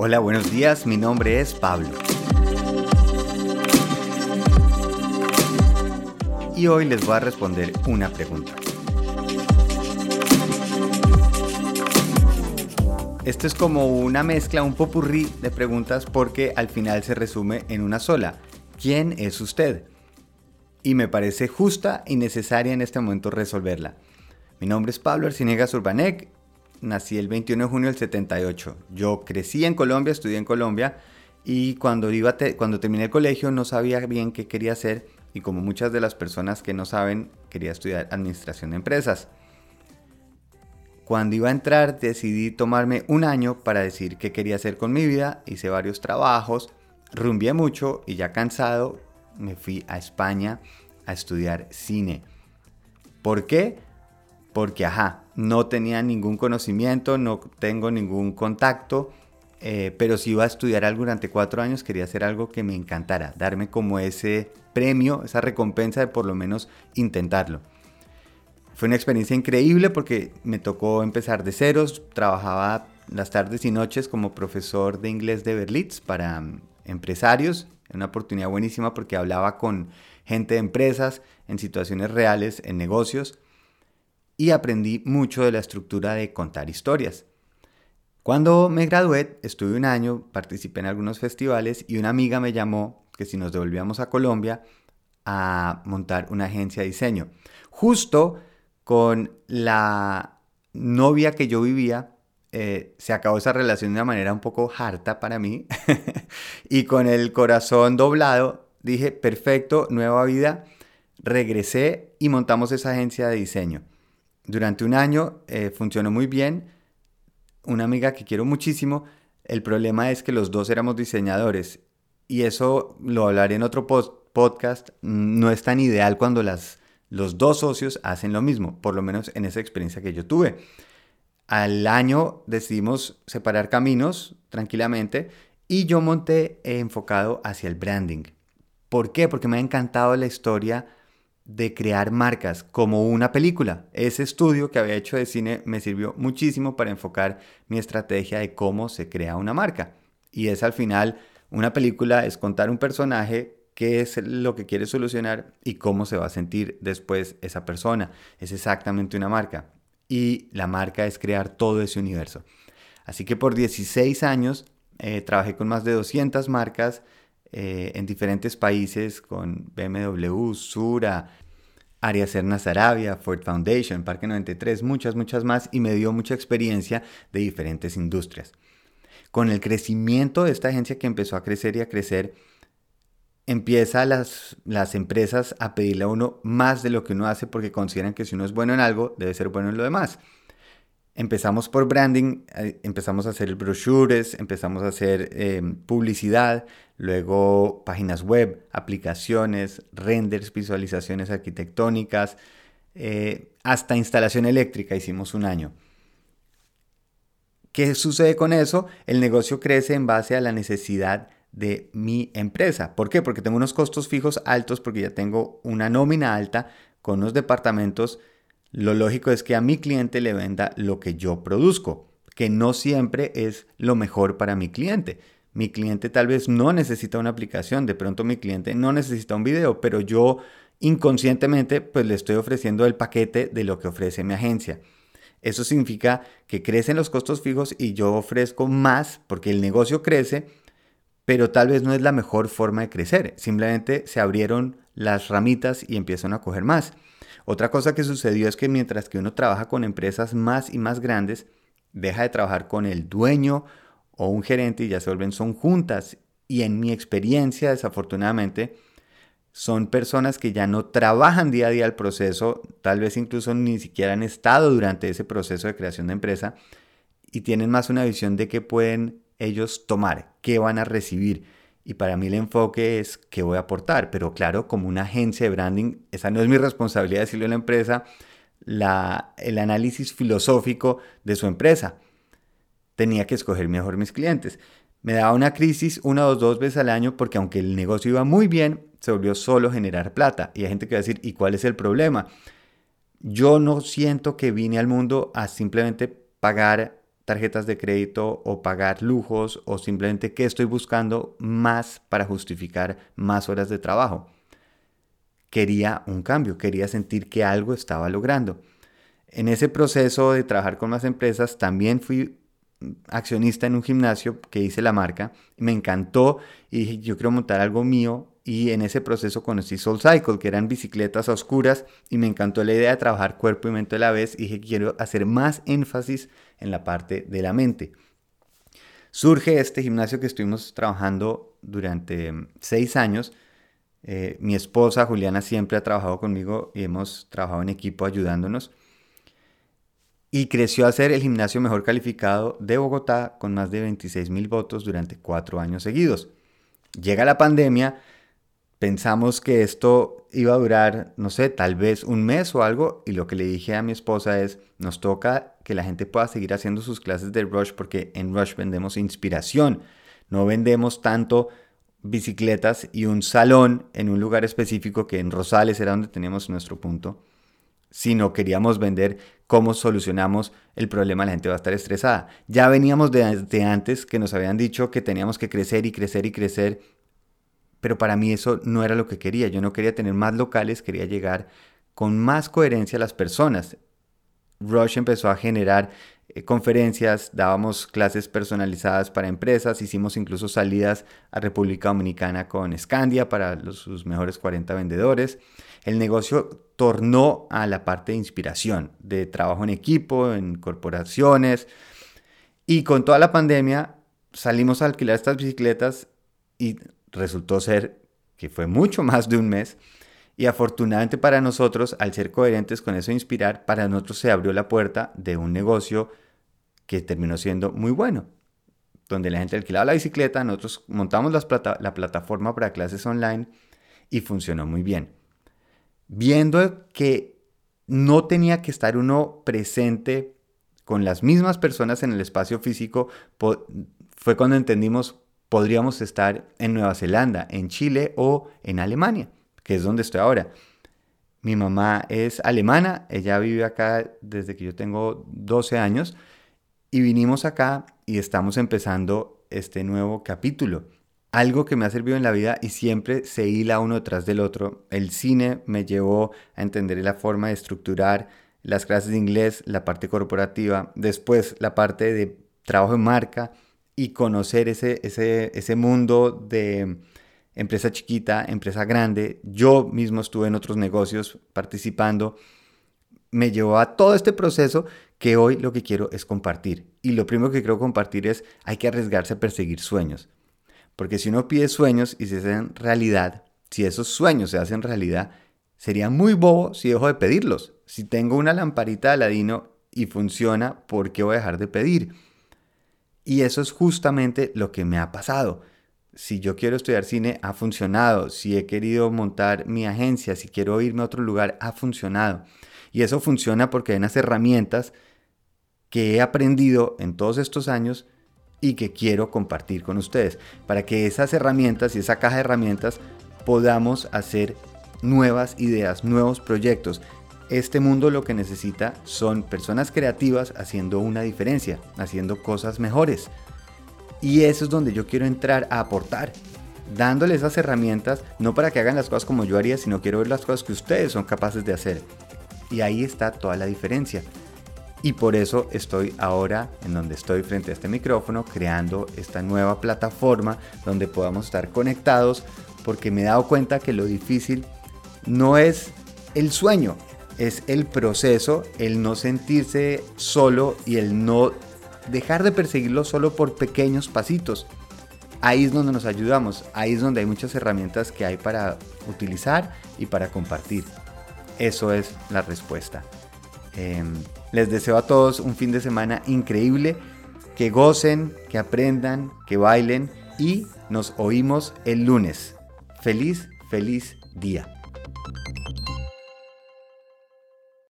Hola, buenos días, mi nombre es Pablo. Y hoy les voy a responder una pregunta. Esto es como una mezcla, un popurrí de preguntas porque al final se resume en una sola. ¿Quién es usted? Y me parece justa y necesaria en este momento resolverla. Mi nombre es Pablo Arciniegas Urbanek, nací el 21 de junio del 78. Yo crecí en Colombia, estudié en Colombia y cuando, iba cuando terminé el colegio no sabía bien qué quería hacer y como muchas de las personas que no saben, quería estudiar administración de empresas. Cuando iba a entrar decidí tomarme un año para decir qué quería hacer con mi vida, hice varios trabajos, rumbié mucho y ya cansado me fui a España a estudiar cine. ¿Por qué? Porque, ajá, no tenía ningún conocimiento, no tengo ningún contacto, eh, pero si iba a estudiar algo durante cuatro años, quería hacer algo que me encantara, darme como ese premio, esa recompensa de por lo menos intentarlo. Fue una experiencia increíble porque me tocó empezar de ceros, trabajaba las tardes y noches como profesor de inglés de Berlitz para mm, empresarios, una oportunidad buenísima porque hablaba con gente de empresas en situaciones reales, en negocios, y aprendí mucho de la estructura de contar historias. Cuando me gradué, estuve un año, participé en algunos festivales y una amiga me llamó que si nos devolvíamos a Colombia a montar una agencia de diseño. Justo con la novia que yo vivía, eh, se acabó esa relación de una manera un poco harta para mí. y con el corazón doblado, dije, perfecto, nueva vida. Regresé y montamos esa agencia de diseño. Durante un año eh, funcionó muy bien. Una amiga que quiero muchísimo. El problema es que los dos éramos diseñadores. Y eso lo hablaré en otro podcast. No es tan ideal cuando las los dos socios hacen lo mismo, por lo menos en esa experiencia que yo tuve. Al año decidimos separar caminos tranquilamente y yo monté enfocado hacia el branding. ¿Por qué? Porque me ha encantado la historia de crear marcas como una película. Ese estudio que había hecho de cine me sirvió muchísimo para enfocar mi estrategia de cómo se crea una marca. Y es al final, una película es contar un personaje qué es lo que quiere solucionar y cómo se va a sentir después esa persona. Es exactamente una marca. Y la marca es crear todo ese universo. Así que por 16 años eh, trabajé con más de 200 marcas eh, en diferentes países, con BMW, Sura, Arias Serna Arabia, Ford Foundation, Parque 93, muchas, muchas más, y me dio mucha experiencia de diferentes industrias. Con el crecimiento de esta agencia que empezó a crecer y a crecer, empieza las, las empresas a pedirle a uno más de lo que uno hace porque consideran que si uno es bueno en algo, debe ser bueno en lo demás. Empezamos por branding, eh, empezamos a hacer brochures, empezamos a hacer em, publicidad, luego páginas web, aplicaciones, renders, visualizaciones arquitectónicas, eh, hasta instalación eléctrica hicimos un año. ¿Qué sucede con eso? El negocio crece en base a la necesidad de mi empresa. ¿Por qué? Porque tengo unos costos fijos altos, porque ya tengo una nómina alta con unos departamentos. Lo lógico es que a mi cliente le venda lo que yo produzco, que no siempre es lo mejor para mi cliente. Mi cliente tal vez no necesita una aplicación, de pronto mi cliente no necesita un video, pero yo inconscientemente pues le estoy ofreciendo el paquete de lo que ofrece mi agencia. Eso significa que crecen los costos fijos y yo ofrezco más porque el negocio crece pero tal vez no es la mejor forma de crecer. Simplemente se abrieron las ramitas y empiezan a coger más. Otra cosa que sucedió es que mientras que uno trabaja con empresas más y más grandes, deja de trabajar con el dueño o un gerente y ya se vuelven son juntas. Y en mi experiencia, desafortunadamente, son personas que ya no trabajan día a día el proceso, tal vez incluso ni siquiera han estado durante ese proceso de creación de empresa y tienen más una visión de que pueden ellos tomar, qué van a recibir. Y para mí el enfoque es qué voy a aportar. Pero claro, como una agencia de branding, esa no es mi responsabilidad decirle a la empresa el análisis filosófico de su empresa. Tenía que escoger mejor mis clientes. Me daba una crisis una o dos veces al año porque aunque el negocio iba muy bien, se volvió solo generar plata. Y hay gente que va a decir, ¿y cuál es el problema? Yo no siento que vine al mundo a simplemente pagar tarjetas de crédito o pagar lujos o simplemente qué estoy buscando más para justificar más horas de trabajo. Quería un cambio, quería sentir que algo estaba logrando. En ese proceso de trabajar con más empresas también fui accionista en un gimnasio que hice la marca, me encantó y dije, yo quiero montar algo mío y en ese proceso conocí Soul Cycle, que eran bicicletas oscuras y me encantó la idea de trabajar cuerpo y mente a la vez y dije, quiero hacer más énfasis en la parte de la mente. Surge este gimnasio que estuvimos trabajando durante seis años. Eh, mi esposa Juliana siempre ha trabajado conmigo y hemos trabajado en equipo ayudándonos. Y creció a ser el gimnasio mejor calificado de Bogotá con más de 26 mil votos durante cuatro años seguidos. Llega la pandemia pensamos que esto iba a durar, no sé, tal vez un mes o algo, y lo que le dije a mi esposa es, nos toca que la gente pueda seguir haciendo sus clases de Rush porque en Rush vendemos inspiración, no vendemos tanto bicicletas y un salón en un lugar específico que en Rosales era donde teníamos nuestro punto, sino queríamos vender cómo solucionamos el problema, la gente va a estar estresada. Ya veníamos de, de antes que nos habían dicho que teníamos que crecer y crecer y crecer pero para mí eso no era lo que quería. Yo no quería tener más locales, quería llegar con más coherencia a las personas. Rush empezó a generar eh, conferencias, dábamos clases personalizadas para empresas, hicimos incluso salidas a República Dominicana con Scandia para sus mejores 40 vendedores. El negocio tornó a la parte de inspiración, de trabajo en equipo, en corporaciones. Y con toda la pandemia salimos a alquilar estas bicicletas y resultó ser que fue mucho más de un mes. Y afortunadamente para nosotros, al ser coherentes con eso inspirar, para nosotros se abrió la puerta de un negocio que terminó siendo muy bueno, donde la gente alquilaba la bicicleta, nosotros montamos la plataforma para clases online y funcionó muy bien. Viendo que no tenía que estar uno presente con las mismas personas en el espacio físico, fue cuando entendimos podríamos estar en Nueva Zelanda, en Chile o en Alemania, que es donde estoy ahora. Mi mamá es alemana, ella vive acá desde que yo tengo 12 años y vinimos acá y estamos empezando este nuevo capítulo. Algo que me ha servido en la vida y siempre se hila uno tras del otro. El cine me llevó a entender la forma de estructurar las clases de inglés, la parte corporativa, después la parte de trabajo en marca, y conocer ese, ese, ese mundo de empresa chiquita, empresa grande. Yo mismo estuve en otros negocios participando. Me llevó a todo este proceso que hoy lo que quiero es compartir. Y lo primero que quiero compartir es hay que arriesgarse a perseguir sueños. Porque si uno pide sueños y se hacen realidad, si esos sueños se hacen realidad, sería muy bobo si dejo de pedirlos. Si tengo una lamparita de Aladino y funciona, ¿por qué voy a dejar de pedir? Y eso es justamente lo que me ha pasado. Si yo quiero estudiar cine, ha funcionado. Si he querido montar mi agencia, si quiero irme a otro lugar, ha funcionado. Y eso funciona porque hay unas herramientas que he aprendido en todos estos años y que quiero compartir con ustedes. Para que esas herramientas y esa caja de herramientas podamos hacer nuevas ideas, nuevos proyectos este mundo lo que necesita son personas creativas haciendo una diferencia, haciendo cosas mejores. Y eso es donde yo quiero entrar a aportar, dándole esas herramientas, no para que hagan las cosas como yo haría, sino quiero ver las cosas que ustedes son capaces de hacer. Y ahí está toda la diferencia. Y por eso estoy ahora en donde estoy frente a este micrófono, creando esta nueva plataforma donde podamos estar conectados, porque me he dado cuenta que lo difícil no es el sueño, es el proceso, el no sentirse solo y el no dejar de perseguirlo solo por pequeños pasitos. Ahí es donde nos ayudamos, ahí es donde hay muchas herramientas que hay para utilizar y para compartir. Eso es la respuesta. Em, les deseo a todos un fin de semana increíble, que gocen, que aprendan, que bailen y nos oímos el lunes. Feliz, feliz día.